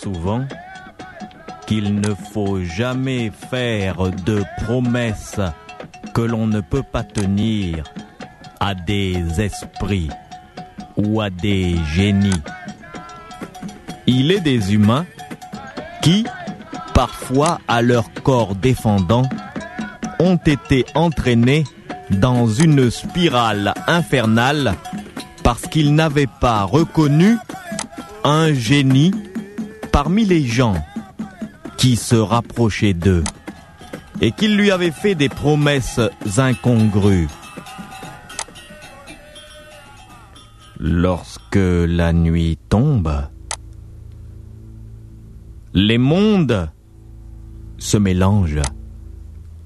Souvent qu'il ne faut jamais faire de promesses que l'on ne peut pas tenir à des esprits ou à des génies. Il est des humains qui, parfois à leur corps défendant, ont été entraînés dans une spirale infernale parce qu'ils n'avaient pas reconnu un génie parmi les gens qui se rapprochaient d'eux et qu'ils lui avaient fait des promesses incongrues. Lorsque la nuit tombe, les mondes se mélangent,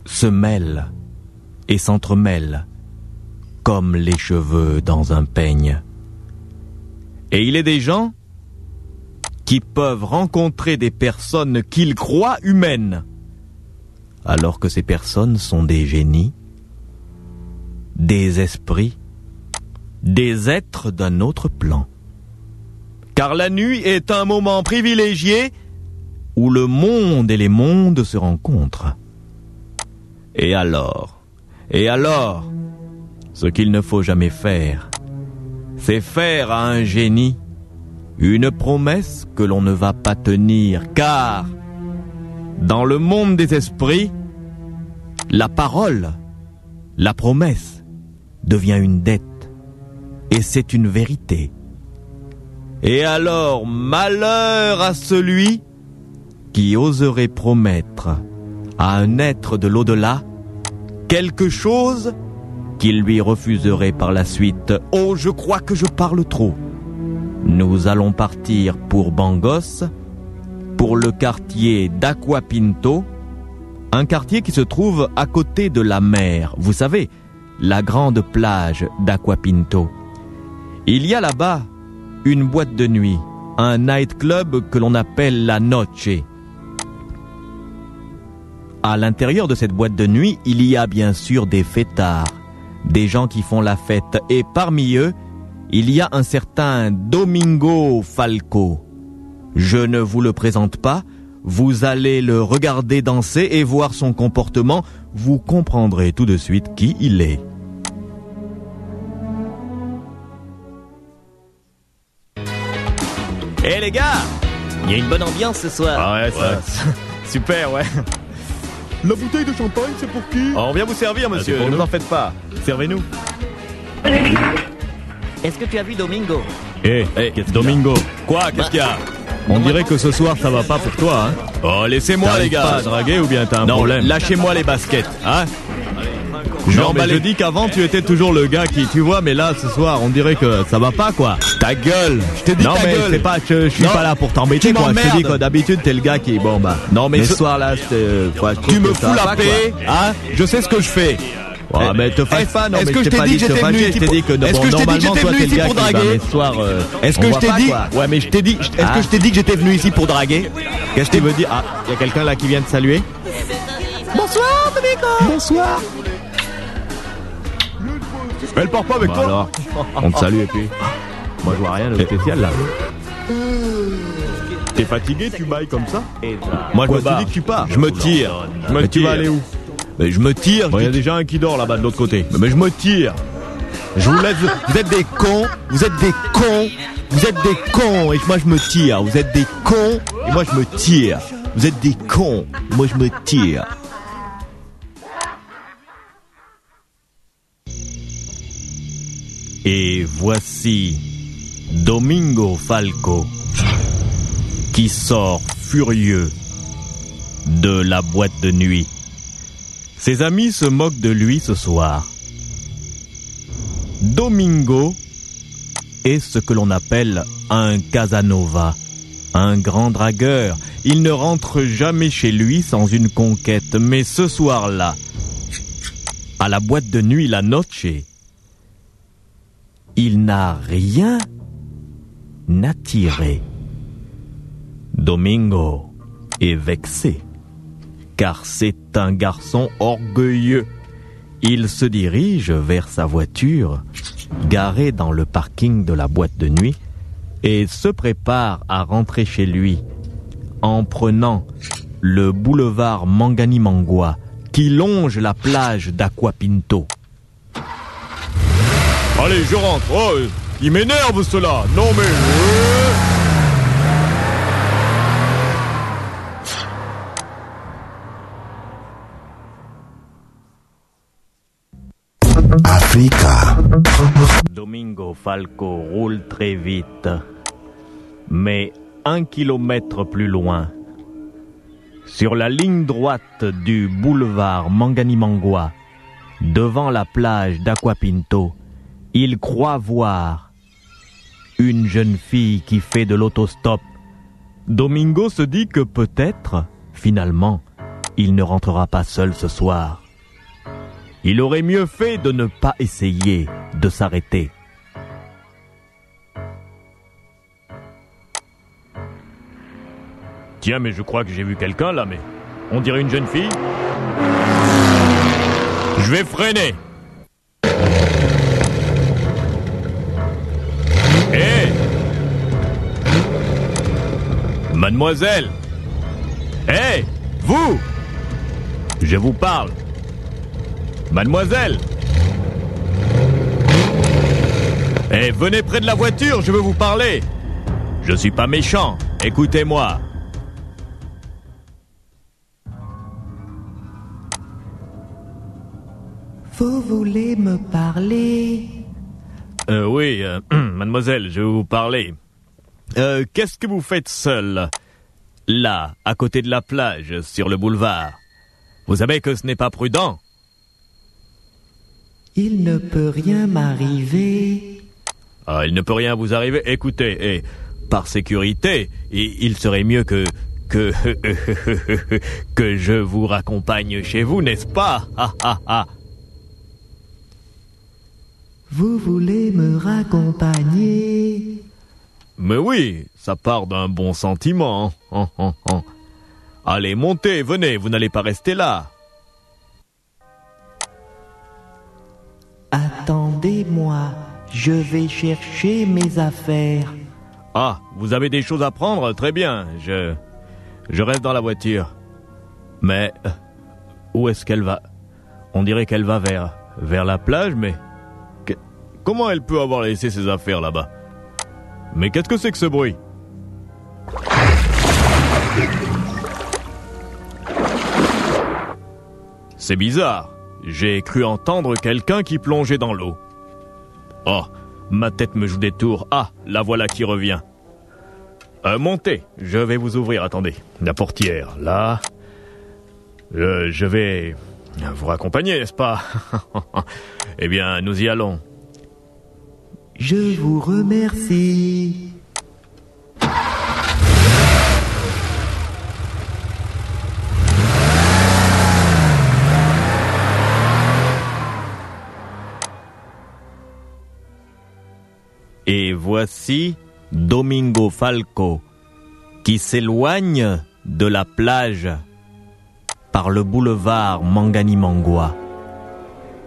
se mêlent et s'entremêlent comme les cheveux dans un peigne. Et il est des gens qui peuvent rencontrer des personnes qu'ils croient humaines, alors que ces personnes sont des génies, des esprits, des êtres d'un autre plan. Car la nuit est un moment privilégié où le monde et les mondes se rencontrent. Et alors, et alors, ce qu'il ne faut jamais faire, c'est faire à un génie une promesse que l'on ne va pas tenir, car dans le monde des esprits, la parole, la promesse, devient une dette, et c'est une vérité. Et alors, malheur à celui qui oserait promettre à un être de l'au-delà quelque chose qu'il lui refuserait par la suite. Oh, je crois que je parle trop. Nous allons partir pour Bangos, pour le quartier d'Aquapinto, un quartier qui se trouve à côté de la mer. Vous savez, la grande plage d'Aquapinto. Il y a là-bas une boîte de nuit, un nightclub que l'on appelle la Noche. À l'intérieur de cette boîte de nuit, il y a bien sûr des fêtards, des gens qui font la fête, et parmi eux, il y a un certain Domingo Falco. Je ne vous le présente pas, vous allez le regarder danser et voir son comportement, vous comprendrez tout de suite qui il est. Eh les gars Il y a une bonne ambiance ce soir. Ah ouais, ça. Super, ouais. La bouteille de champagne, c'est pour qui? On vient vous servir, monsieur, c'est pour ne nous. vous en faites pas. Servez-nous. Est-ce que tu as vu Domingo Eh, Domingo. Quoi Qu'est-ce qu'il y a On dirait que ce soir ça va pas pour toi, hein Oh, laissez-moi les gars. pas à draguer ou bien t'as un non, problème lâchez-moi les baskets, hein Je Non, mais je dis qu'avant tu étais toujours le gars qui, tu vois, mais là ce soir on dirait que ça va pas quoi. Ta gueule Je t'ai dit non ta mais gueule c'est pas, je, je suis Non, pas là pour t'embêter tu quoi. Je te dis que d'habitude t'es le gars qui, bon bah. Non, mais mais ce- soir là, quoi, trouve Tu me que ça fous va la paix, hein Je sais ce que je fais. Ouais, mais te fâche Est-ce- pas, non mais que je t'ai pas dit dit que de te j'étais venu ici je t'ai dit pour- que Est-ce que je t'ai dit que normalement, j'étais venu ici pour draguer mais ce soir, euh, Est-ce que je t'ai pas, dit. Ouais, mais je t'ai dit Est-ce que je t'ai dit que j'étais venu ici pour draguer? Qu'est-ce que tu veux dire? Ah, y a quelqu'un là qui vient te saluer? Bonsoir Domingo Bonsoir. Elle part pas avec toi alors, on te salue et puis. Moi je vois rien de spécial là. T'es fatigué, tu bailles comme ça? Moi je me suis dit que tu pars. Je me tire. Je me Mais tu tire. vas aller où Mais je me tire. Bon, je y a déjà un qui dort là-bas de l'autre côté. Mais je me tire. Je vous laisse. Vous êtes des cons. Vous êtes des cons. Vous êtes des cons. Et moi je me tire. Vous êtes des cons. Et moi je me tire. Vous êtes des cons. Moi je me tire. Et voici Domingo Falco qui sort furieux de la boîte de nuit. Ses amis se moquent de lui ce soir. Domingo est ce que l'on appelle un Casanova, un grand dragueur. Il ne rentre jamais chez lui sans une conquête, mais ce soir-là, à la boîte de nuit La Noche, il n'a rien attiré. Domingo est vexé, car c'est un garçon orgueilleux. Il se dirige vers sa voiture, garée dans le parking de la boîte de nuit, et se prépare à rentrer chez lui en prenant le boulevard Mangani-Mangua qui longe la plage d'Aquapinto. Allez, je rentre. Oh, il m'énerve cela. Non mais... Africa. Domingo Falco roule très vite. Mais un kilomètre plus loin, sur la ligne droite du boulevard Mangani-Mangua, devant la plage d'Aquapinto, il croit voir une jeune fille qui fait de l'autostop. Domingo se dit que peut-être, finalement, il ne rentrera pas seul ce soir. Il aurait mieux fait de ne pas essayer de s'arrêter. Tiens, mais je crois que j'ai vu quelqu'un là, mais on dirait une jeune fille. Je vais freiner. Hé Mademoiselle Hé Vous Je vous parle. Mademoiselle Eh, venez près de la voiture, je veux vous parler. Je suis pas méchant, écoutez-moi. Vous voulez me parler? Euh, oui, euh, mademoiselle, je vais vous parler. Euh, qu'est-ce que vous faites seule Là, à côté de la plage, sur le boulevard? Vous savez que ce n'est pas prudent. Il ne peut rien m'arriver. Ah, il ne peut rien vous arriver. Écoutez, et par sécurité, il serait mieux que que que je vous raccompagne chez vous, n'est-ce pas? Vous voulez me raccompagner? Mais oui, ça part d'un bon sentiment. Allez, montez, venez, vous n'allez pas rester là. Attendez-moi, je vais chercher mes affaires. Ah, vous avez des choses à prendre Très bien, je... Je reste dans la voiture. Mais... Où est-ce qu'elle va? On dirait qu'elle va vers... Vers la plage, mais... Comment elle peut avoir laissé ses affaires là-bas? Mais qu'est-ce que c'est que ce bruit? C'est bizarre. J'ai cru entendre quelqu'un qui plongeait dans l'eau. Oh, ma tête me joue des tours. Ah, la voilà qui revient. Euh, montez, je vais vous ouvrir. Attendez, la portière, là. Euh, je vais vous raccompagner, n'est-ce pas? Eh bien, nous y allons. Je vous remercie. Et voici Domingo Falco qui s'éloigne de la plage par le boulevard Mangani-Mangua.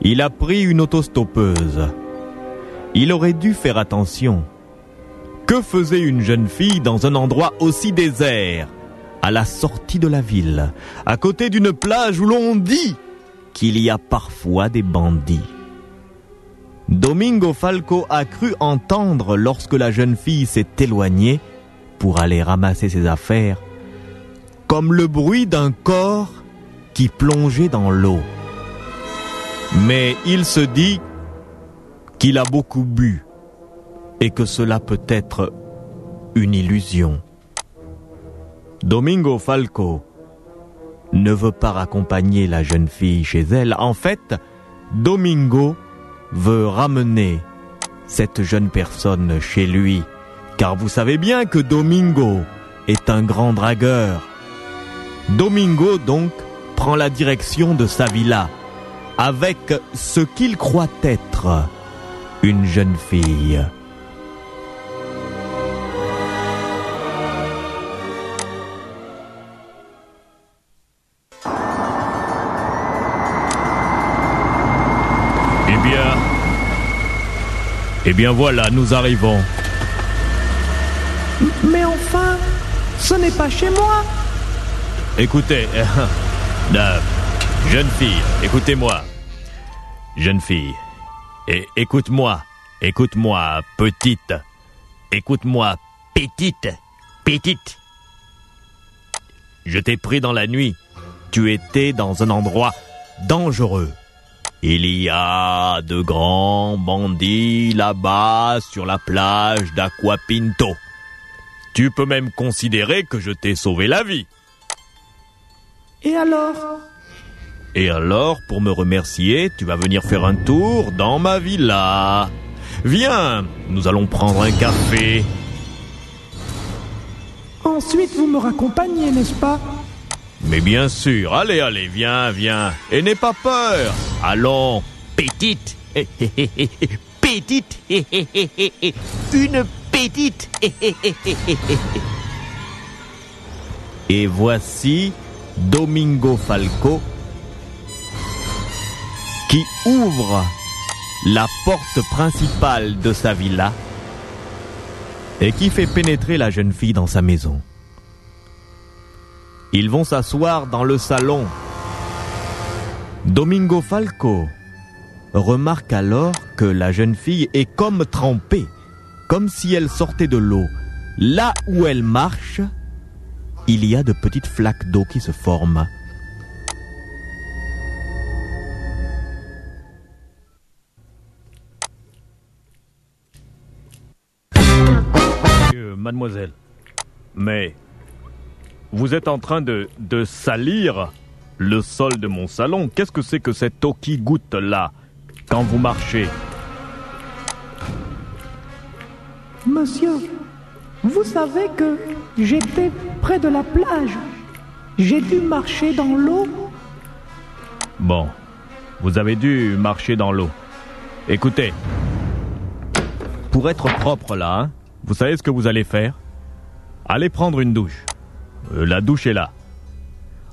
Il a pris une autostoppeuse. Il aurait dû faire attention. Que faisait une jeune fille dans un endroit aussi désert, à la sortie de la ville, à côté d'une plage où l'on dit qu'il y a parfois des bandits? Domingo Falco a cru entendre lorsque la jeune fille s'est éloignée pour aller ramasser ses affaires, comme le bruit d'un corps qui plongeait dans l'eau. Mais il se dit qu'il a beaucoup bu et que cela peut être une illusion. Domingo Falco ne veut pas raccompagner la jeune fille chez elle. En fait, Domingo veut ramener cette jeune personne chez lui, car vous savez bien que Domingo est un grand dragueur. Domingo donc prend la direction de sa villa avec ce qu'il croit être une jeune fille. Eh bien... Voilà, nous arrivons. Mais enfin, ce n'est pas chez moi. Écoutez, euh, jeune fille, écoutez-moi. Jeune fille, et écoute-moi, écoute-moi, petite, écoute-moi, petite, petite. Je t'ai pris dans la nuit. Tu étais dans un endroit dangereux. Il y a de grands bandits là-bas sur la plage d'Aquapinto. Tu peux même considérer que je t'ai sauvé la vie. Et alors? Et alors, pour me remercier, tu vas venir faire un tour dans ma villa. Viens, nous allons prendre un café. Ensuite, vous me raccompagnez, n'est-ce pas? Mais bien sûr, allez, allez, viens, viens. Et n'aie pas peur. Allons, petite. petite. Une petite. Et voici Domingo Falco qui ouvre la porte principale de sa villa et qui fait pénétrer la jeune fille dans sa maison. Ils vont s'asseoir dans le salon. Domingo Falco remarque alors que la jeune fille est comme trempée, comme si elle sortait de l'eau. Là où elle marche, il y a de petites flaques d'eau qui se forment. Euh, mademoiselle, mais vous êtes en train de, de salir le sol de mon salon. Qu'est-ce que c'est que cette eau qui goûte là quand vous marchez? Monsieur, vous savez que j'étais près de la plage. J'ai dû marcher dans l'eau. Bon, vous avez dû marcher dans l'eau. Écoutez, pour être propre là, hein, vous savez ce que vous allez faire? Allez prendre une douche. Euh, la douche est là.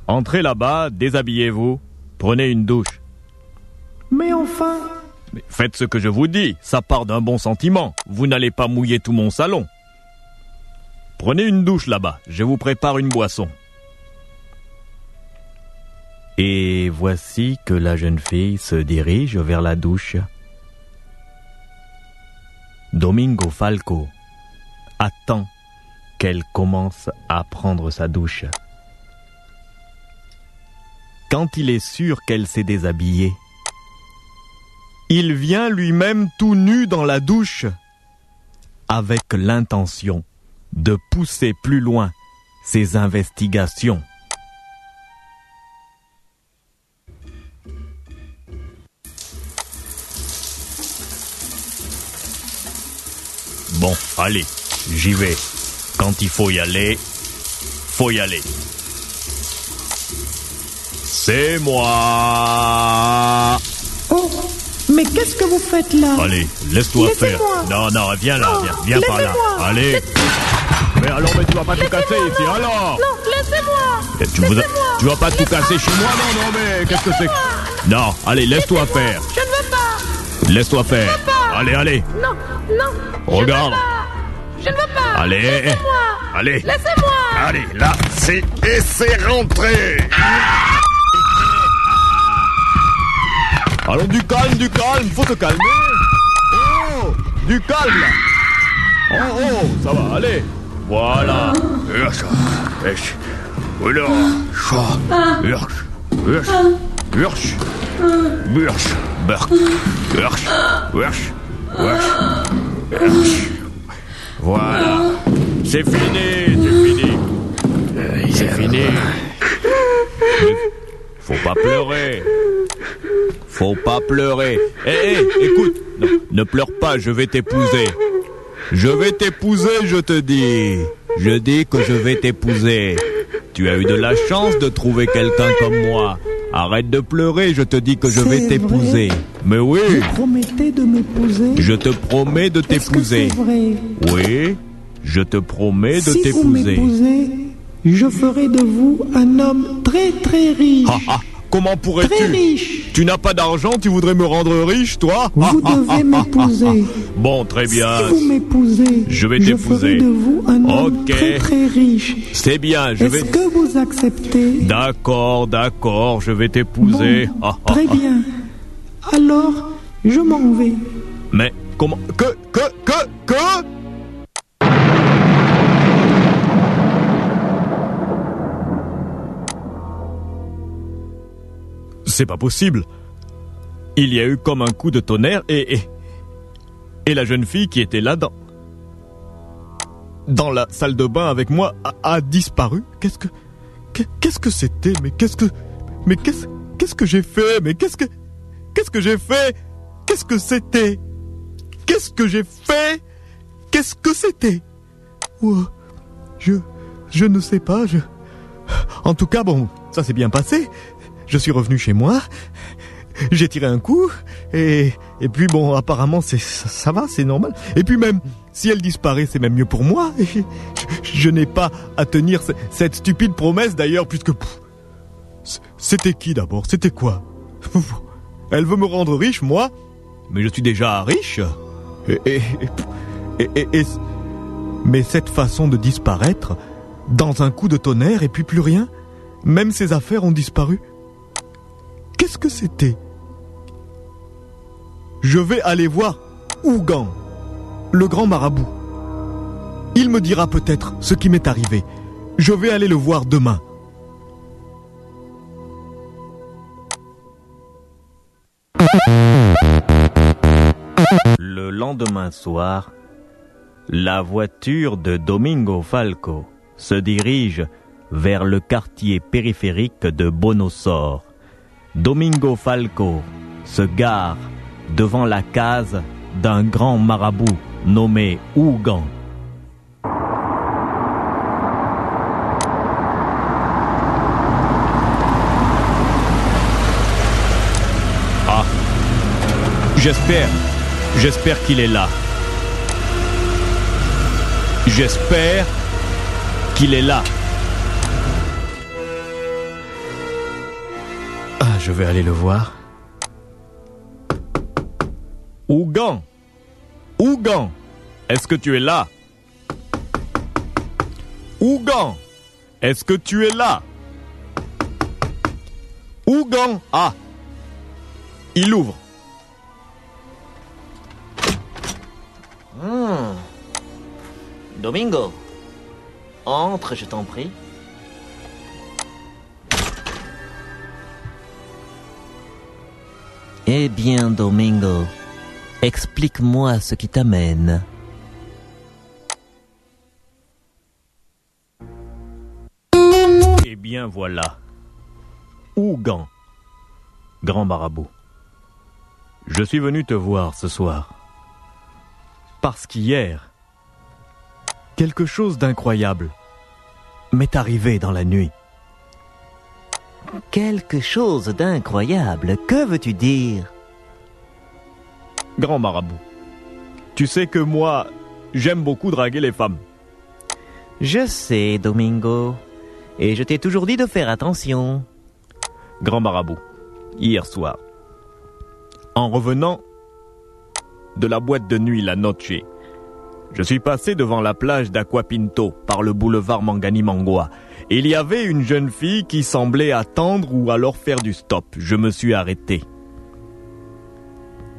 Entrez là-bas, déshabillez-vous, prenez une douche. Mais enfin, Mais faites ce que je vous dis, ça part d'un bon sentiment. Vous n'allez pas mouiller tout mon salon. Prenez une douche là-bas, je vous prépare une boisson. Et voici que la jeune fille se dirige vers la douche. Domingo Falco attend qu'elle commence à prendre sa douche. Quand il est sûr qu'elle s'est déshabillée, il vient lui-même tout nu dans la douche, avec l'intention de pousser plus loin ses investigations. Bon, allez, j'y vais. Quand il faut y aller, faut y aller. C'est moi. oh, mais qu'est-ce que vous faites là? Allez, laisse-toi faire. Non, non, viens là, Non, viens, viens par là. Allez. Mais alors, mais tu vas pas tout casser ici, alors Non, laissez-moi Et tu, tu vas pas tout casser chez moi, non, non, mais qu'est-ce que c'est que- Non, allez, laisse-toi faire. Je ne veux pas Laisse-toi faire. Allez, allez, Non, non regarde. Je ne veux pas. Allez, Laissez-moi. Allez. Laissez-moi. Allez, là, c'est... Et c'est rentré. Allons, du calme, du calme, faut se calmer. Oh Du calme, là Oh, oh, ça va, allez. Voilà Voilà. C'est fini, c'est fini. C'est fini. Faut pas pleurer. Faut pas pleurer. Hé, hé, écoute. Non, Ne pleure pas, je vais t'épouser. Je vais t'épouser, je te dis. Je dis que je vais t'épouser. Tu as eu de la chance de trouver quelqu'un comme moi Arrête de pleurer, je te dis que je vais t'épouser. Mais oui. Vous promettez de m'épouser Je te promets de t'épouser. Oui, je te promets de Si vous t'épouser. m'épousez, je ferai de vous un homme très très riche. Ah, ah, comment pourrais-tu Très riche. Tu n'as pas d'argent, tu voudrais me rendre riche, toi Vous devez m'épouser. Bon, très bien. Si vous m'épousez, Je vais ferai t'épouser. de vous un homme Ok. très très riche. C'est bien, je vais... Est-ce que vous acceptez D'accord, d'accord, je vais t'épouser. Bon, Ah, ah, Très ah. bien. Alors, je m'en vais. Mais comment Que Que Que Que C'est pas possible. Il y a eu comme un coup de tonnerre et et, la jeune fille qui était là dans dans la salle de bain avec moi a, disparu. Qu'est-ce que qu'est- qu'est-ce que c'était? Mais qu'est-ce que mais qu'est-ce qu'est-ce que j'ai fait? Mais qu'est-ce que qu'est-ce que j'ai fait? Qu'est-ce que c'était? Qu'est-ce que j'ai fait? Qu'est-ce que c'était? Oh, Je je ne sais pas. Je en tout cas bon, ça s'est bien passé. Je suis revenu chez moi. J'ai tiré un coup et et puis bon apparemment c'est ça, va c'est normal. Et puis même si elle disparaît c'est même mieux pour moi. Je, n'ai pas à tenir ce- cette stupide promesse d'ailleurs puisque c'était qui d'abord? C'était quoi? Elle veut me rendre riche moi. Mais je suis déjà riche. Et- mais cette façon de disparaître dans un coup de tonnerre et puis plus rien même ses affaires ont disparu qu'est-ce que c'était? Je vais aller voir Ougan, le grand marabout. Il me dira peut-être ce qui m'est arrivé. Je vais aller le voir demain. Le lendemain soir, la voiture de Domingo Falco se dirige vers le quartier périphérique de Bonosor. Domingo Falco se gare devant la case d'un grand marabout nommé Ougan. J'espère, j'espère qu'il est là. J'espère qu'il est là. Ah, je vais aller le voir. Ougan Ougan Est-ce que tu es là? Ougan Est-ce que tu es là? Ougan Ah. Il ouvre. Domingo, entre, je t'en prie. Eh bien, Domingo, explique-moi ce qui t'amène. Eh bien voilà. Ougan, grand marabout. Je suis venu te voir ce soir. Parce qu'hier, quelque chose d'incroyable m'est arrivé dans la nuit. Quelque chose d'incroyable, que veux-tu dire? Grand marabout. Tu sais que moi, j'aime beaucoup draguer les femmes. Je sais, Domingo, et je t'ai toujours dit de faire attention. Grand marabout. Hier soir. En revenant de la boîte de nuit La Noche, je suis passé devant la plage d'Aquapinto par le boulevard Mangani-Mangua. Il y avait une jeune fille qui semblait attendre ou alors faire du stop. Je me suis arrêté.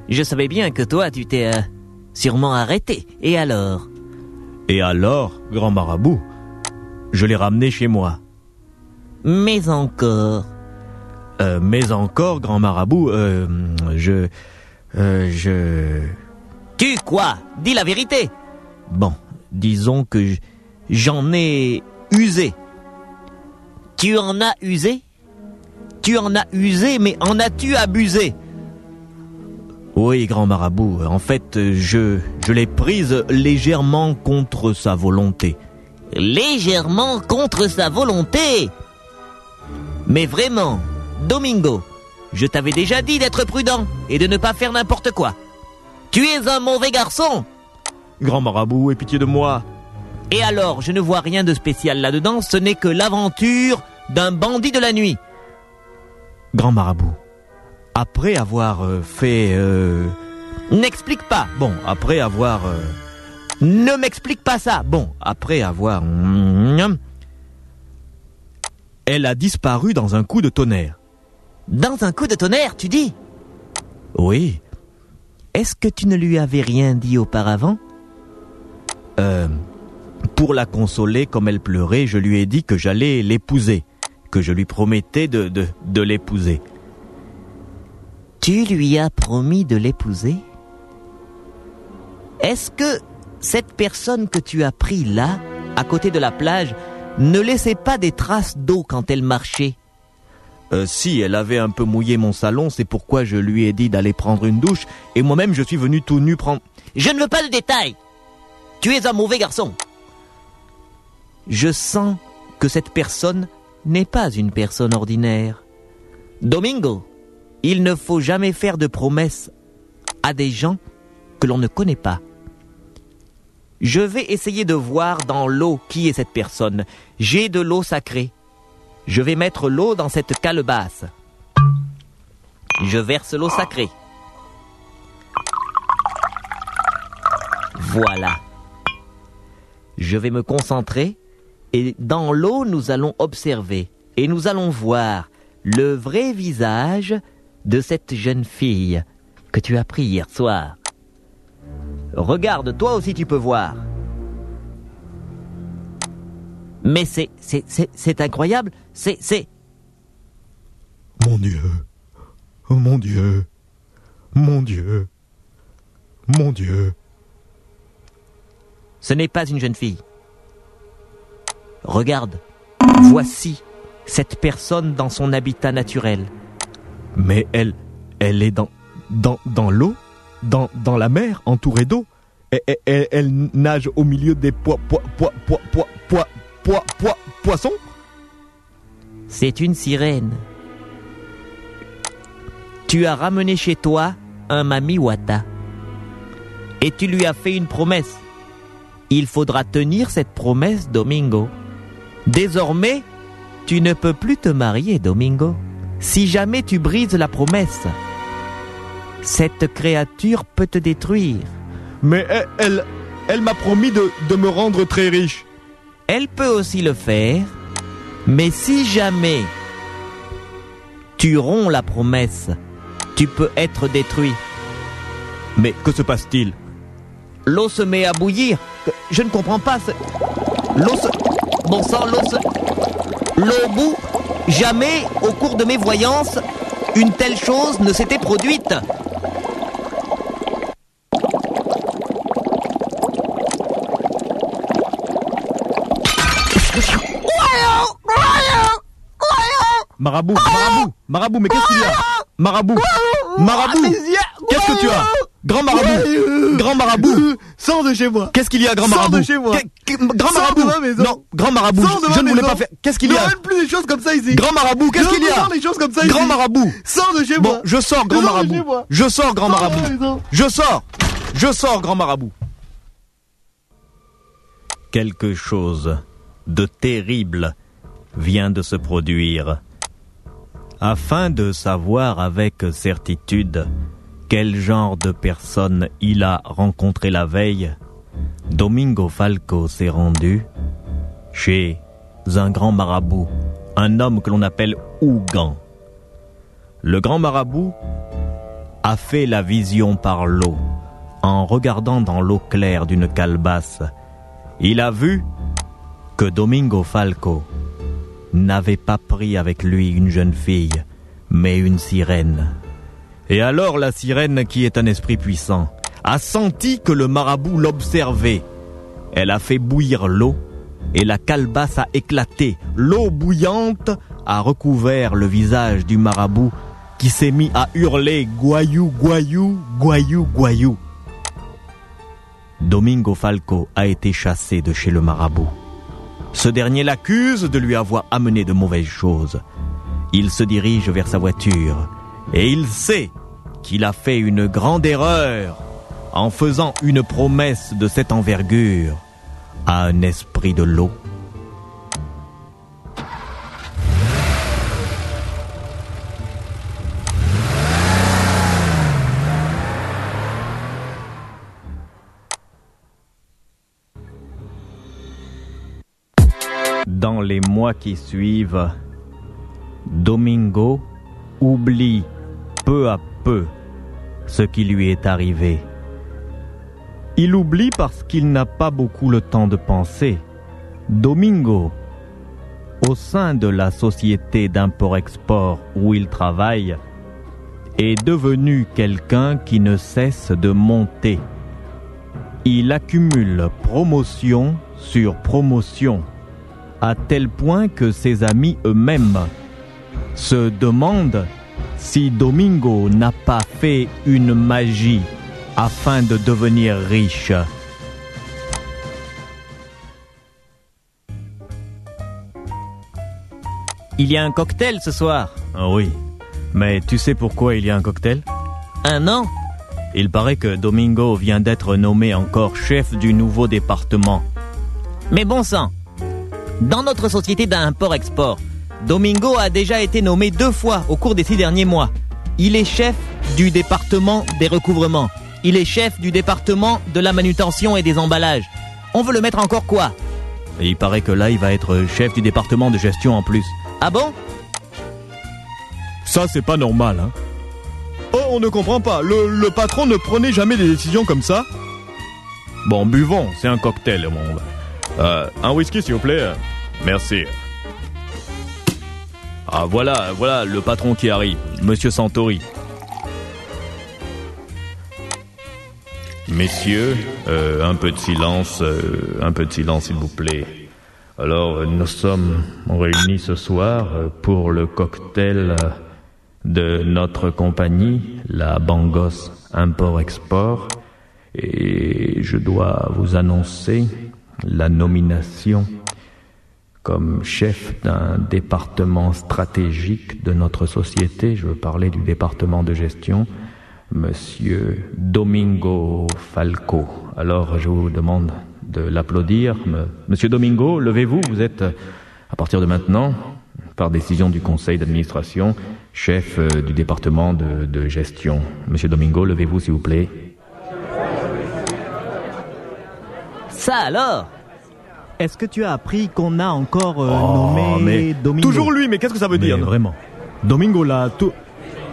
Je savais bien que toi, tu t'es euh, sûrement arrêté. Et alors? Et alors, grand marabout, je l'ai ramenée chez moi. Mais encore. Euh, mais encore, grand marabout, euh, je... euh, je... Tu quoi? Dis la vérité. Bon, disons que j'en ai usé. Tu en as usé? Tu en as usé, mais en as-tu abusé? Oui, grand marabout, en fait, je, je l'ai prise légèrement contre sa volonté. Légèrement contre sa volonté? Mais vraiment, Domingo, je t'avais déjà dit d'être prudent et de ne pas faire n'importe quoi. Tu es un mauvais garçon. Grand marabout, aie pitié de moi. Et alors, je ne vois rien de spécial là-dedans, ce n'est que l'aventure d'un bandit de la nuit. grand marabout, après avoir euh, fait... euh, N'explique pas. bon, après avoir... euh, Ne m'explique pas ça. bon, après avoir... Elle a disparu dans un coup de tonnerre. Dans un coup de tonnerre, tu dis? Oui. Est-ce que tu ne lui avais rien dit auparavant? Euh, pour la consoler comme elle pleurait, je lui ai dit que j'allais l'épouser, que je lui promettais de, de, de l'épouser. Tu lui as promis de l'épouser? Est-ce que cette personne que tu as pris là, à côté de la plage, ne laissait pas des traces d'eau quand elle marchait? Euh, si elle avait un peu mouillé mon salon, c'est pourquoi je lui ai dit d'aller prendre une douche, et moi-même je suis venu tout nu prendre... Je ne veux pas de détails. Tu es un mauvais garçon. Je sens que cette personne n'est pas une personne ordinaire. Domingo, il ne faut jamais faire de promesses à des gens que l'on ne connaît pas. Je vais essayer de voir dans l'eau qui est cette personne. J'ai de l'eau sacrée. Je vais mettre l'eau dans cette calebasse. Je verse l'eau sacrée. Voilà. Je vais me concentrer et dans l'eau nous allons observer et nous allons voir le vrai visage de cette jeune fille que tu as pris hier soir. Regarde, toi aussi tu peux voir. Mais c'est, c'est, c'est, c'est incroyable, c'est, c'est... Mon Dieu, mon Dieu, mon Dieu, mon Dieu. Ce n'est pas une jeune fille. Regarde, voici cette personne dans son habitat naturel. Mais elle, elle est dans, dans, dans l'eau, dans, dans la mer, entourée d'eau. Elle, elle, nage au milieu des pois, pois, pois, pois, pois, pois, pois poissons C'est une sirène. Tu as ramené chez toi un mamiwata. Et tu lui as fait une promesse. Il faudra tenir cette promesse, Domingo. Désormais, tu ne peux plus te marier, Domingo. Si jamais tu brises la promesse, cette créature peut te détruire. Mais elle, elle, elle m'a promis de, de me rendre très riche. Elle peut aussi le faire, mais si jamais tu romps la promesse, tu peux être détruit. Mais que se passe-t-il? L'eau se met à bouillir. Je ne comprends pas. L'eau se... Bon sang, l'eau se... L'eau bout. Jamais, au cours de mes voyances, une telle chose ne s'était produite. Marabout, marabout, marabout, mais qu'est-ce qu'il y a Marabout, marabout, qu'est-ce que tu as Grand marabout, grand marabout, Sors de chez moi qu'est-ce qu'il y a, grand Sors marabout de chez moi. Grand Sors marabout de ma maison. Non, grand marabout, Sors de je ne voulais maison. pas faire. Qu'est-ce qu'il y Ne a ramène plus des choses comme ça ici Grand marabout, qu'est-ce Ne qu'il y a des choses comme ça Grand ici marabout Sors de chez Bon, moi je sors, grand Sors de chez marabout. moi. Je sors, grand Sors marabout. Je sors. Je sors, grand marabout. Quelque chose de terrible vient de se produire. Afin de savoir avec certitude quel genre de personne il a rencontré la veille, Domingo Falco s'est rendu chez un grand marabout, un homme que l'on appelle Ougan. Le grand marabout a fait la vision par l'eau. En regardant dans l'eau claire d'une calebasse, il a vu que Domingo Falco n'avait pas pris avec lui une jeune fille, mais une sirène. Et alors la sirène, qui est un esprit puissant, a senti que le marabout l'observait. Elle a fait bouillir l'eau et la calebasse a éclaté. L'eau bouillante a recouvert le visage du marabout qui s'est mis à hurler Goyou, Goyou, Goyou, Goyou. Domingo Falco a été chassé de chez le marabout. Ce dernier l'accuse de lui avoir amené de mauvaises choses. Il se dirige vers sa voiture et il sait qu'il a fait une grande erreur en faisant une promesse de cette envergure à un esprit de l'eau. Dans les mois qui suivent, Domingo oublie peu à peu ce qui lui est arrivé. Il oublie parce qu'il n'a pas beaucoup le temps de penser. Domingo, au sein de la société d'import-export où il travaille, est devenu quelqu'un qui ne cesse de monter. Il accumule promotion sur promotion, à tel point que ses amis eux-mêmes se demandent si Domingo n'a pas fait une magie afin de devenir riche. Il y a un cocktail ce soir. Ah oui. Mais tu sais pourquoi il y a un cocktail? Un an Il paraît que Domingo vient d'être nommé encore chef du nouveau département. Mais bon sang Dans notre société d'import-export, Domingo a déjà été nommé deux fois au cours des six derniers mois. Il est chef du département des recouvrements. Il est chef du département de la manutention et des emballages. On veut le mettre encore quoi? Et il paraît que là, il va être chef du département de gestion en plus. Ah bon? Ça, c'est pas normal, hein. Oh, on ne comprend pas. Le, le patron ne prenait jamais des décisions comme ça. Bon, buvons, c'est un cocktail, monde. Euh, un whisky, s'il vous plaît. Merci. Ah, voilà, voilà le patron qui arrive, Monsieur Santori. Messieurs, euh, un peu de silence, euh, un peu de silence, s'il vous plaît. Alors, euh, nous sommes réunis ce soir pour le cocktail de notre compagnie, la Bangos Import-Export, et je dois vous annoncer la nomination comme chef d'un département stratégique de notre société, je veux parler du département de gestion, Monsieur Domingo Falco. Alors je vous demande de l'applaudir. Monsieur Domingo, levez-vous, vous êtes à partir de maintenant, par décision du conseil d'administration, chef euh, du département de, de gestion. Monsieur Domingo, levez-vous s'il vous plaît. Ça alors? Est-ce que tu as appris qu'on a encore euh, Oh, nommé mais Domingo Toujours lui, mais qu'est-ce que ça veut Mais dire vraiment. Domingo, là, tout...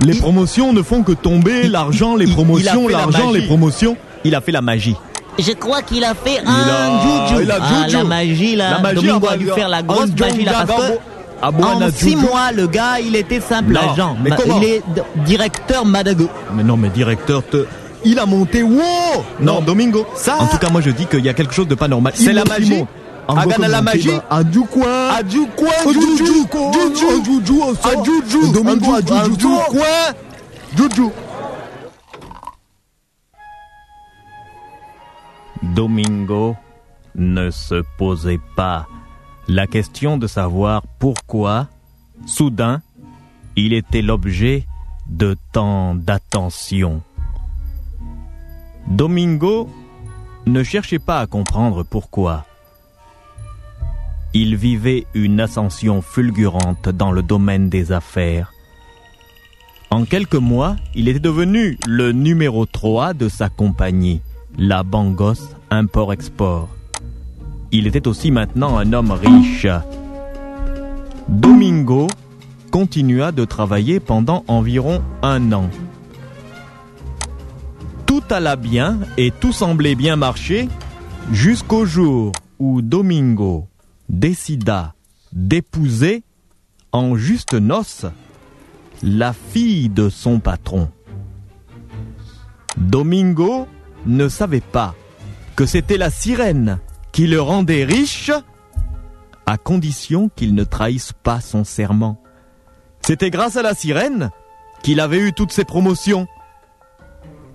les promotions ne font que tomber, l'argent, les promotions, la l'argent, les promotions. Il a fait la magie. Je crois qu'il a fait un a- juju. il a Ah, juju. la magie là. La magie, Domingo a dû faire la grosse magie là parce que en six mois, le gars, il était simple Non, agent. mais il est directeur Madago. Mais non, mais directeur, te... Il a monté, wow Non, Domingo, ça... En tout cas, moi je dis qu'il y a quelque chose de pas normal. C'est la magie monte. Agana la magie. Juju Juju Juju Domingo Juju Domingo ne se posait pas la question de savoir pourquoi, soudain, il était l'objet de tant d'attention. Domingo ne cherchait pas à comprendre pourquoi. Il vivait une ascension fulgurante dans le domaine des affaires. En quelques mois, il était devenu le numéro 3 de sa compagnie, la Bangos Import-Export. Il était aussi maintenant un homme riche. Domingo continua de travailler pendant environ un an. Tout alla bien et tout semblait bien marcher jusqu'au jour où Domingo décida d'épouser en juste noces la fille de son patron. Domingo ne savait pas que c'était la sirène qui le rendait riche à condition qu'il ne trahisse pas son serment. C'était grâce à la sirène qu'il avait eu toutes ses promotions.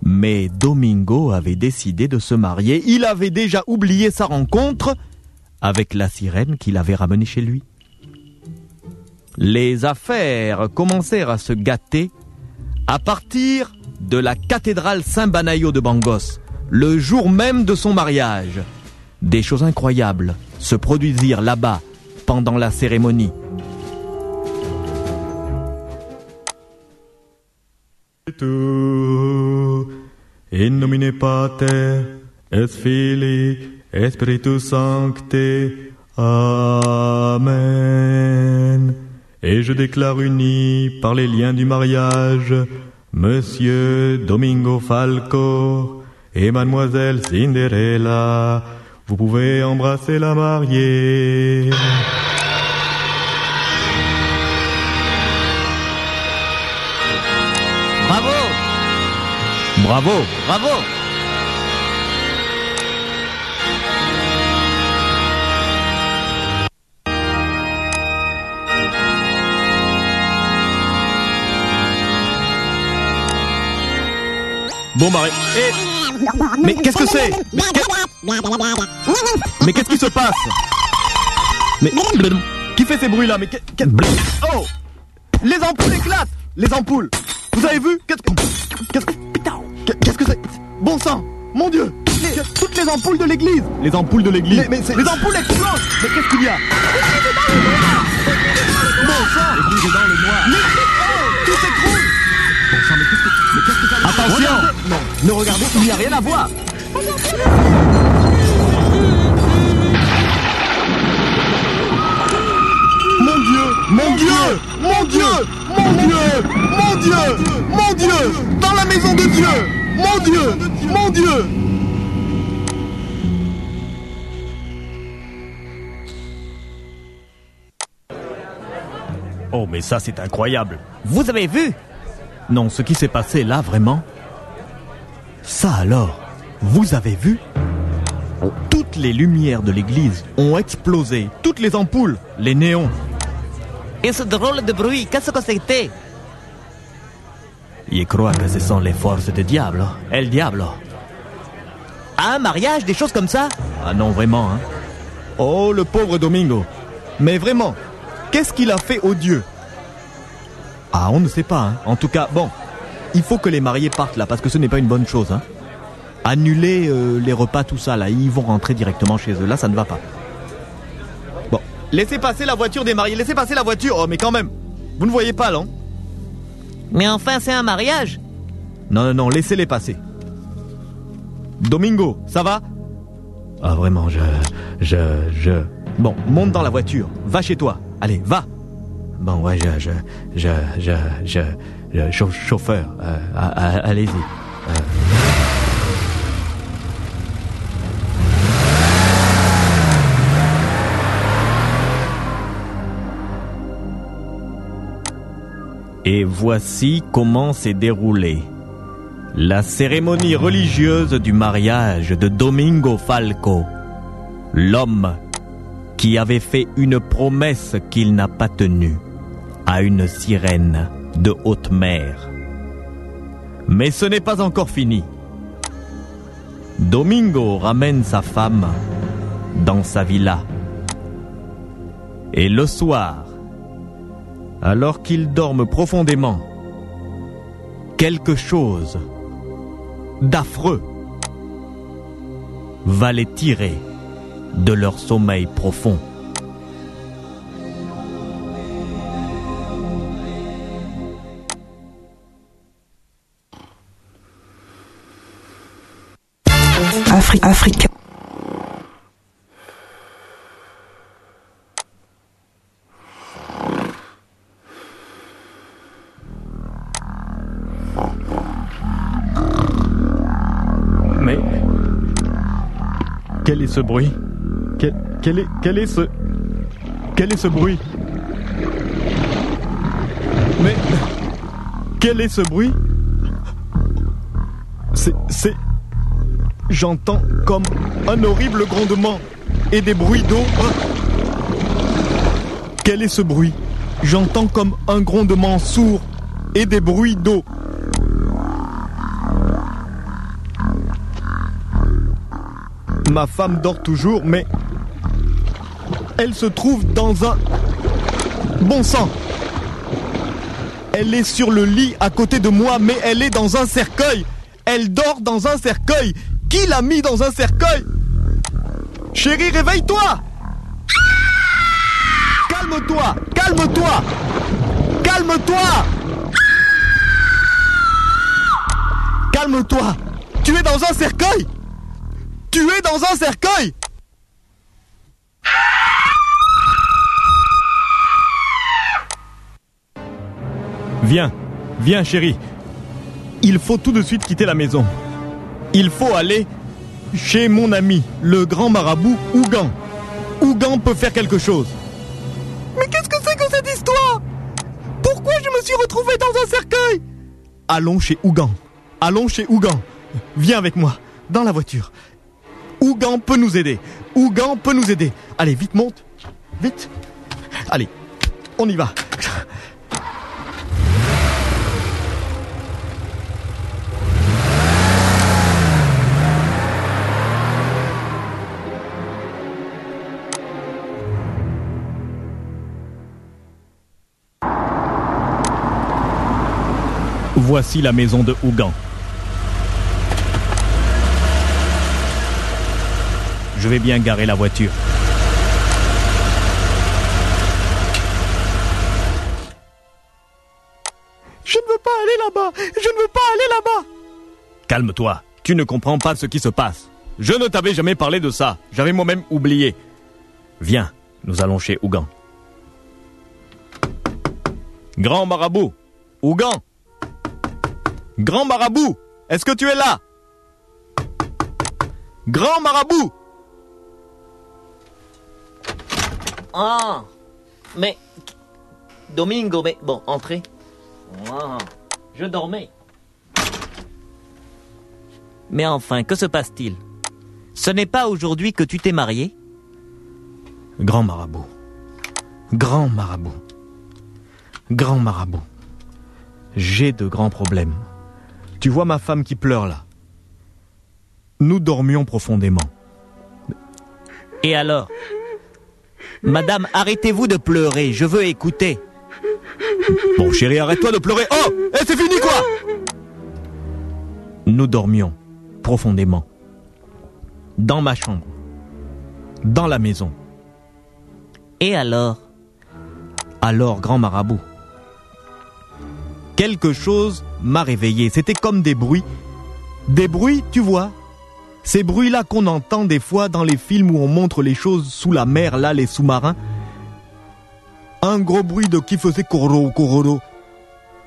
Mais Domingo avait décidé de se marier. Il avait déjà oublié sa rencontre avec la sirène qu'il avait ramenée chez lui. Les affaires commencèrent à se gâter à partir de la cathédrale Saint-Banayo de Bangos, le jour même de son mariage. Des choses incroyables se produisirent là-bas pendant la cérémonie. Sancti. Amen. Amen. Et je déclare unis par les liens du mariage, Monsieur Domingo Falco et Mademoiselle Cinderella. Vous pouvez embrasser la mariée. Bravo Bravo Bravo Bon Marie. Eh. Mais qu'est-ce que c'est Mais qu'est- Mais qu'est-ce qui se passe Mais qui fait ces bruits là Mais qu'est- Oh Les ampoules éclatent Les ampoules. Vous avez vu Qu'est-ce que qu'est-ce que- qu'est-ce que c'est Bon sang. Mon Dieu. Les- Toutes les ampoules de l'église. Les ampoules de l'église. Mais, Les ampoules explosent. Mais qu'est-ce qu'il y a Bon sang. L'église est dans le noir Attention. Non. Ne regardez il n'y a rien à voir. Mon Dieu Mon Dieu Mon Dieu Mon Dieu Mon Dieu Mon Dieu Dans la maison de Dieu. Mon Dieu Mon Dieu. Oh mais ça c'est incroyable. Vous avez vu? Non, ce qui s'est passé là vraiment Ça alors Vous avez vu? Toutes les lumières de l'église ont explosé. Toutes les ampoules Les néons. Et ce drôle de bruit, qu'est-ce que c'était? Je crois que ce sont les forces du diable El diable Un mariage, des choses comme ça? Ah non, vraiment, hein. Oh, le pauvre Domingo. Mais vraiment, qu'est-ce qu'il a fait au Dieu? Ah, on ne sait pas, hein. En tout cas, bon, il faut que les mariés partent là, parce que ce n'est pas une bonne chose, hein. Annuler euh, les repas, tout ça, là, ils vont rentrer directement chez eux. Là, ça ne va pas. Bon, laissez passer la voiture des mariés, laissez passer la voiture. Oh, mais quand même, vous ne voyez pas, non? Mais enfin, c'est un mariage Non, non, non, laissez-les passer. Domingo, ça va? Ah, vraiment, je. Je. Je. Bon, monte dans la voiture. Va chez toi. Allez, va. Bon, ouais, je. Je. Je. Je. Je. je- chau- chauffeur. euh, Allez-y. Euh. Et voici comment s'est déroulée la cérémonie religieuse du mariage de Domingo Falco, l'homme qui avait fait une promesse qu'il n'a pas tenue à une sirène de haute mer. Mais ce n'est pas encore fini. Domingo ramène sa femme dans sa villa. Et le soir, alors qu'ils dorment profondément, quelque chose d'affreux va les tirer de leur sommeil profond. Afri- Africa. Mais quel est ce bruit? Quel, quel est quel est ce quel est ce bruit? Mais quel est ce bruit? J'entends comme un horrible grondement et des bruits d'eau. Quel est ce bruit? J'entends comme un grondement sourd et des bruits d'eau. Ma femme dort toujours, mais elle se trouve dans un... Bon sang Elle est sur le lit à côté de moi, mais elle est dans un cercueil Elle dort dans un cercueil qui l'a mis dans un cercueil? Chérie, réveille-toi! Calme-toi! Calme-toi! Calme-toi! Calme-toi! Tu es dans un cercueil! Tu es dans un cercueil! Viens, viens chérie. Il faut tout de suite quitter la maison. Il faut aller chez mon ami, le grand marabout Ougan. Ougan peut faire quelque chose. Mais qu'est-ce que c'est que cette histoire? Pourquoi je me suis retrouvé dans un cercueil? Allons chez Ougan. Allons chez Ougan. Viens avec moi, dans la voiture. Ougan peut nous aider. Ougan peut nous aider. Allez, vite, monte. Vite. Allez, on y va. Voici la maison de Ougan. Je vais bien garer la voiture. Je ne veux pas aller là-bas Je ne veux pas aller là-bas Calme-toi, tu ne comprends pas ce qui se passe. Je ne t'avais jamais parlé de ça, j'avais moi-même oublié. Viens, nous allons chez Ougan. Grand marabout, Ougan Grand marabout, est-ce que tu es là? Grand marabout Ah Mais... Domingo, mais... Bon, entrez. Ah, je dormais. Mais enfin, que se passe-t-il? Ce n'est pas aujourd'hui que tu t'es marié? Grand marabout. Grand marabout. Grand marabout. J'ai de grands problèmes. Tu vois ma femme qui pleure là. Nous dormions profondément. Et alors? Madame, arrêtez-vous de pleurer, je veux écouter. Bon chérie, arrête-toi de pleurer. Oh Eh, c'est fini quoi Nous dormions profondément. Dans ma chambre. Dans la maison. Et alors? Alors, grand marabout. Quelque chose m'a réveillé. C'était comme des bruits. Des bruits, tu vois Ces bruits-là qu'on entend des fois dans les films où on montre les choses sous la mer, là, les sous-marins. Un gros bruit de qui faisait cororo, cororo.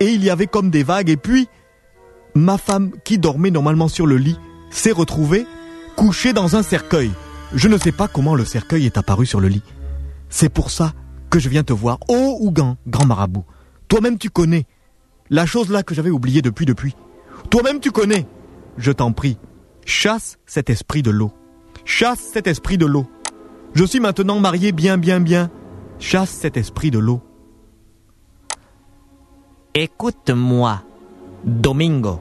Et il y avait comme des vagues. Et puis, ma femme, qui dormait normalement sur le lit, s'est retrouvée couchée dans un cercueil. Je ne sais pas comment le cercueil est apparu sur le lit. C'est pour ça que je viens te voir. Oh, Ougan, grand marabout. Toi-même tu connais. La chose là que j'avais oubliée depuis depuis. Toi-même tu connais. Je t'en prie, chasse cet esprit de l'eau. Chasse cet esprit de l'eau. Je suis maintenant marié bien bien bien. Chasse cet esprit de l'eau. Écoute-moi, Domingo.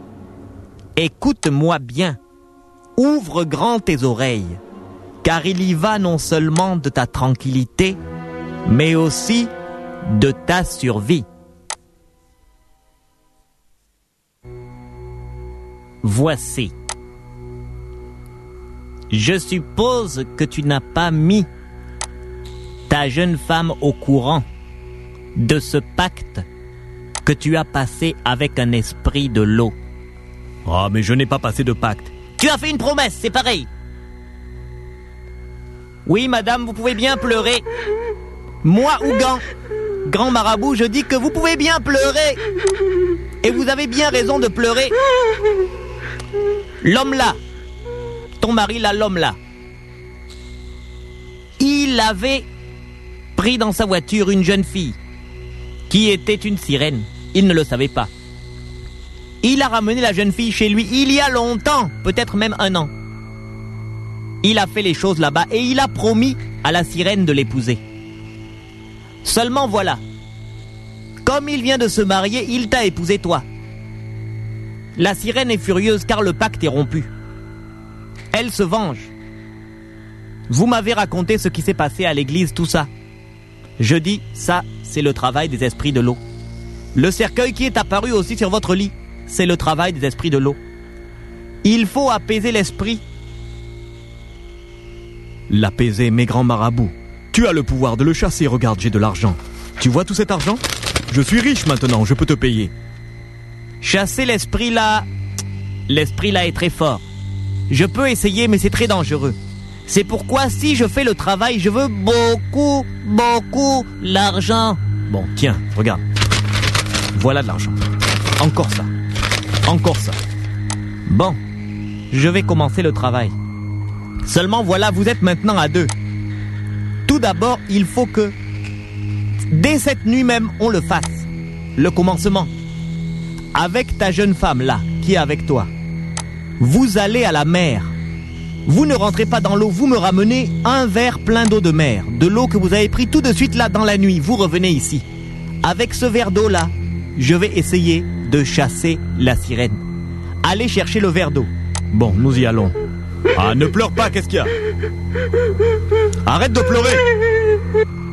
Écoute-moi bien. Ouvre grand tes oreilles, car il y va non seulement de ta tranquillité, mais aussi de ta survie. Voici. Je suppose que tu n'as pas mis ta jeune femme au courant de ce pacte que tu as passé avec un esprit de l'eau. Ah, mais je n'ai pas passé de pacte. Tu as fait une promesse, c'est pareil. Oui, madame, vous pouvez bien pleurer. Moi, Ougan, grand marabout, je dis que vous pouvez bien pleurer. Et vous avez bien raison de pleurer. L'homme là, ton mari là, l'homme là, il avait pris dans sa voiture une jeune fille qui était une sirène. Il ne le savait pas. Il a ramené la jeune fille chez lui il y a longtemps, peut-être même un an. Il a fait les choses là-bas et il a promis à la sirène de l'épouser. Seulement voilà, comme il vient de se marier, il t'a épousé toi. La sirène est furieuse car le pacte est rompu. Elle se venge. Vous m'avez raconté ce qui s'est passé à l'église, tout ça. Je dis, ça, c'est le travail des esprits de l'eau. Le cercueil qui est apparu aussi sur votre lit, c'est le travail des esprits de l'eau. Il faut apaiser l'esprit. L'apaiser, mes grands marabouts. Tu as le pouvoir de le chasser, regarde, j'ai de l'argent. Tu vois tout cet argent? Je suis riche maintenant, je peux te payer. Chasser l'esprit là, l'esprit là est très fort. Je peux essayer, mais c'est très dangereux. C'est pourquoi si je fais le travail, je veux beaucoup, beaucoup l'argent. Bon, tiens, regarde. Voilà de l'argent. Encore ça. Encore ça. Bon, je vais commencer le travail. Seulement voilà, vous êtes maintenant à deux. Tout d'abord, il faut que, dès cette nuit même, on le fasse. Le commencement. Avec ta jeune femme là, qui est avec toi. Vous allez à la mer. Vous ne rentrez pas dans l'eau, vous me ramenez un verre plein d'eau de mer, de l'eau que vous avez pris tout de suite là dans la nuit. Vous revenez ici. Avec ce verre d'eau là, je vais essayer de chasser la sirène. Allez chercher le verre d'eau. Bon, nous y allons. Ah, ne pleure pas, qu'est-ce qu'il y a? Arrête de pleurer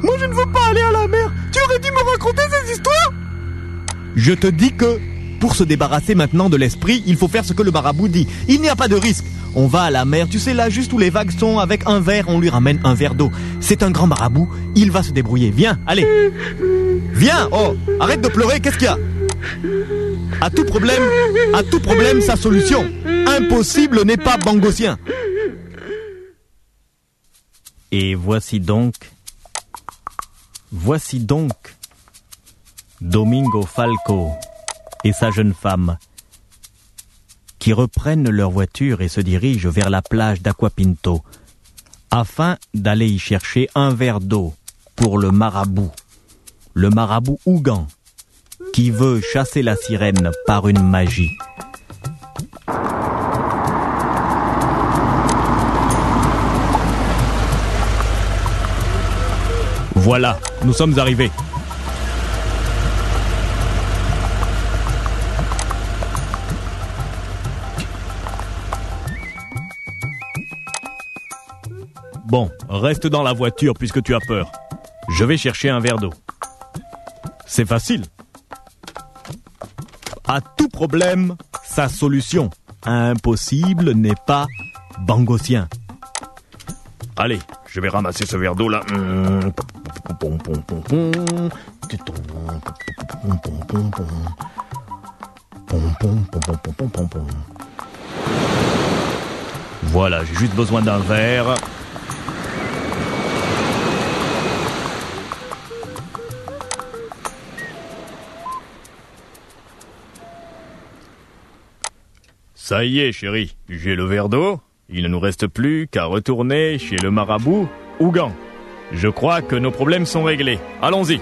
Moi, je ne veux pas aller à la mer. Tu aurais dû me raconter ces histoires. Je te dis que, pour se débarrasser maintenant de l'esprit, il faut faire ce que le marabout dit. Il n'y a pas de risque. On va à la mer, tu sais là, juste où les vagues sont, avec un verre, on lui ramène un verre d'eau. C'est un grand marabout, il va se débrouiller. Viens, allez. Viens, oh, arrête de pleurer, qu'est-ce qu'il y a? À tout problème, à tout problème, sa solution. Impossible n'est pas bangosien. Et voici donc, voici donc Domingo Falco et sa jeune femme qui reprennent leur voiture et se dirigent vers la plage d'Aquapinto afin d'aller y chercher un verre d'eau pour le marabout, le marabout Ougan, qui veut chasser la sirène par une magie. Voilà, nous sommes arrivés. Bon, reste dans la voiture puisque tu as peur. Je vais chercher un verre d'eau. C'est facile. À tout problème, sa solution. Impossible n'est pas bangosien. Allez, je vais ramasser ce verre d'eau là. Voilà, j'ai juste besoin d'un verre. Ça y est, chérie, j'ai le verre d'eau. Il ne nous reste plus qu'à retourner chez le marabout Ougan. Je crois que nos problèmes sont réglés. Allons-y.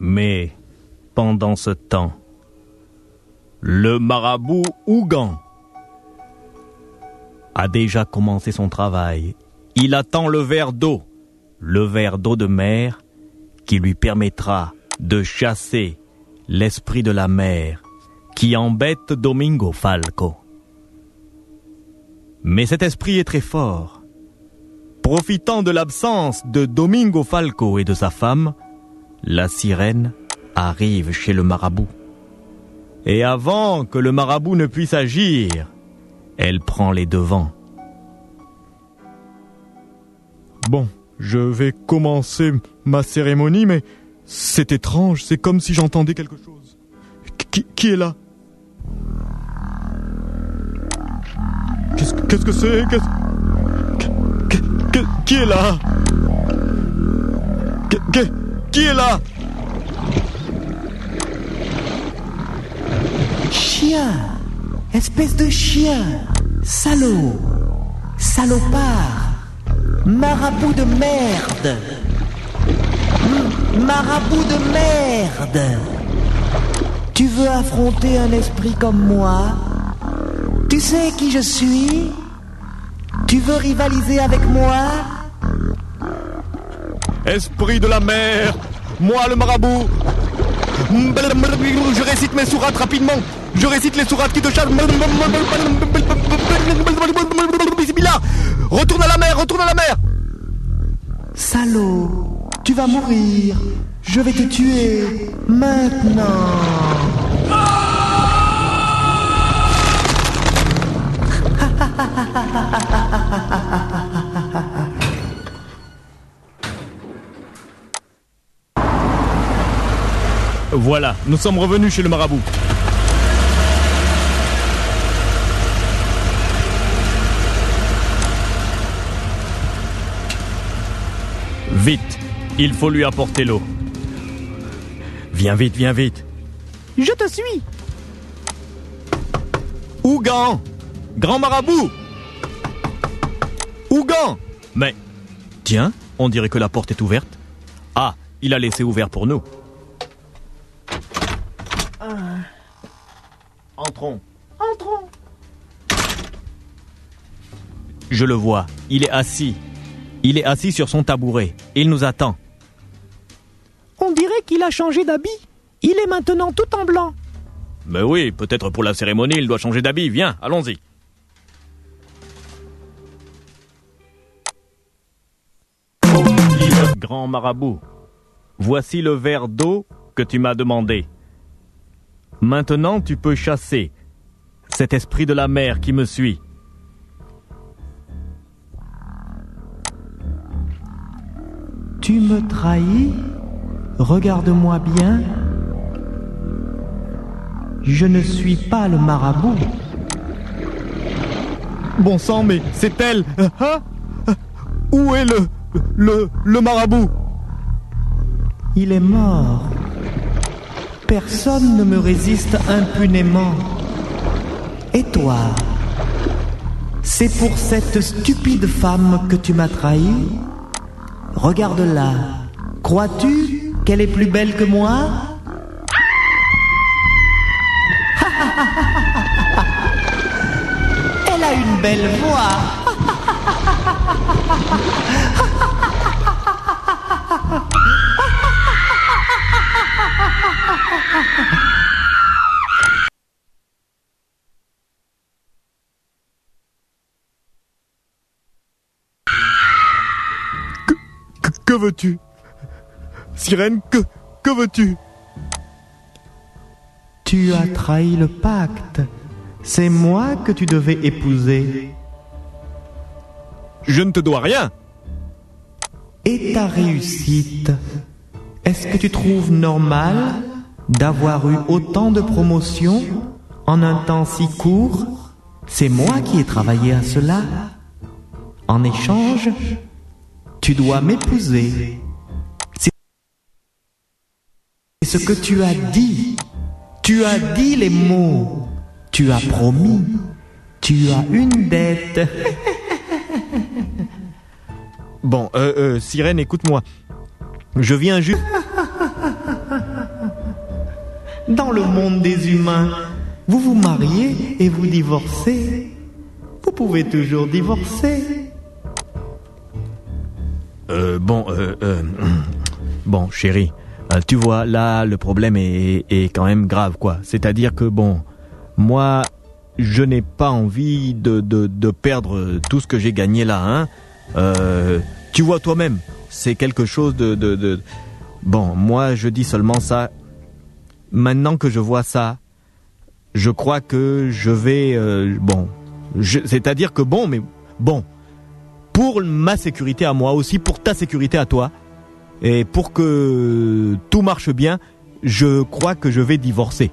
Mais pendant ce temps, le marabout Ougan a déjà commencé son travail. Il attend le verre d'eau, le verre d'eau de mer qui lui permettra de chasser l'esprit de la mer qui embête Domingo Falco. Mais cet esprit est très fort. Profitant de l'absence de Domingo Falco et de sa femme, la sirène arrive chez le marabout. Et avant que le marabout ne puisse agir, elle prend les devants. Bon, je vais commencer ma cérémonie, mais c'est étrange, c'est comme si j'entendais quelque chose. Qui, est là? Qu'est-ce que c'est? Qui est là? Qui est là? Chien. Espèce de chien. Salaud. Salopard. Marabout de merde. Marabout de merde. Tu veux affronter un esprit comme moi? Tu sais qui je suis? Tu veux rivaliser avec moi? Esprit de la mer, moi le marabout. Je récite mes sourates rapidement. Je récite les sourates qui te chassent. Bismillah. Retourne à la mer, retourne à la mer. Salaud Tu vas mourir Je vais te tuer Maintenant Voilà, nous sommes revenus chez le marabout. Vite, il faut lui apporter l'eau. Viens vite, viens vite. Je te suis. Ougan Grand marabout Ougan Mais, tiens, on dirait que la porte est ouverte. Ah, il a laissé ouvert pour nous. Entrons. Entrons. Je le vois, il est assis. Il est assis sur son tabouret. Il nous attend. On dirait qu'il a changé d'habit. Il est maintenant tout en blanc. Mais oui, peut-être pour la cérémonie, il doit changer d'habit. Viens, allons-y. Grand marabout, voici le verre d'eau que tu m'as demandé. Maintenant, tu peux chasser cet esprit de la mer qui me suit. Tu me trahis? Regarde-moi bien. Je ne suis pas le marabout. Bon sang, mais c'est elle Hein? Où est le... le... le marabout? Il est mort. Personne ne me résiste impunément. Et toi? C'est pour cette stupide femme que tu m'as trahi? Regarde-la. Crois-tu qu'elle est plus belle que moi? Elle a une belle voix. Que, veux-tu? Sirène, que... que veux-tu? Tu as trahi le pacte. C'est moi que tu devais épouser. Je ne te dois rien Et ta réussite Est-ce que tu trouves normal d'avoir eu autant de promotions en un temps si court? C'est moi qui ai travaillé à cela. En échange, tu dois m'épouser. C'est ce que tu as dit. Tu as dit les mots. Tu as promis. Tu as une dette. Bon, euh, euh, Sirène, écoute-moi. Je viens juste... Dans le monde des humains, vous vous mariez et vous divorcez. Vous pouvez toujours divorcer. Euh, bon, euh, euh, bon, chérie, tu vois, là, le problème est, quand même grave, quoi. C'est-à-dire que, bon, moi, je n'ai pas envie de, de, perdre tout ce que j'ai gagné là, hein. Tu vois toi-même, c'est quelque chose de, de. Bon, moi, je dis seulement ça. Maintenant que je vois ça, je crois que je vais... bon, c'est-à-dire que, bon, mais bon, pour ma sécurité à moi aussi, pour ta sécurité à toi, et pour que tout marche bien, je crois que je vais divorcer.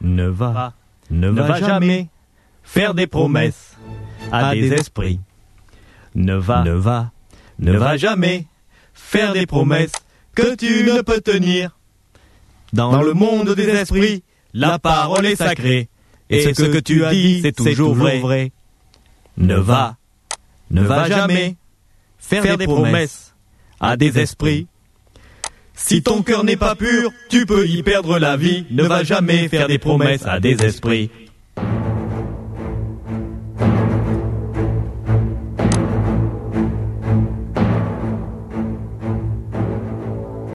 Ne va, ne va jamais faire des promesses à des esprits. Ne va, ne va, ne va jamais faire des promesses que tu ne peux tenir. Dans le monde des esprits, la parole est sacrée. Et ce que tu as dit, c'est toujours vrai. Ne va, ne va jamais faire des promesses à des esprits. Si ton cœur n'est pas pur, tu peux y perdre la vie. Ne va jamais faire des promesses à des esprits.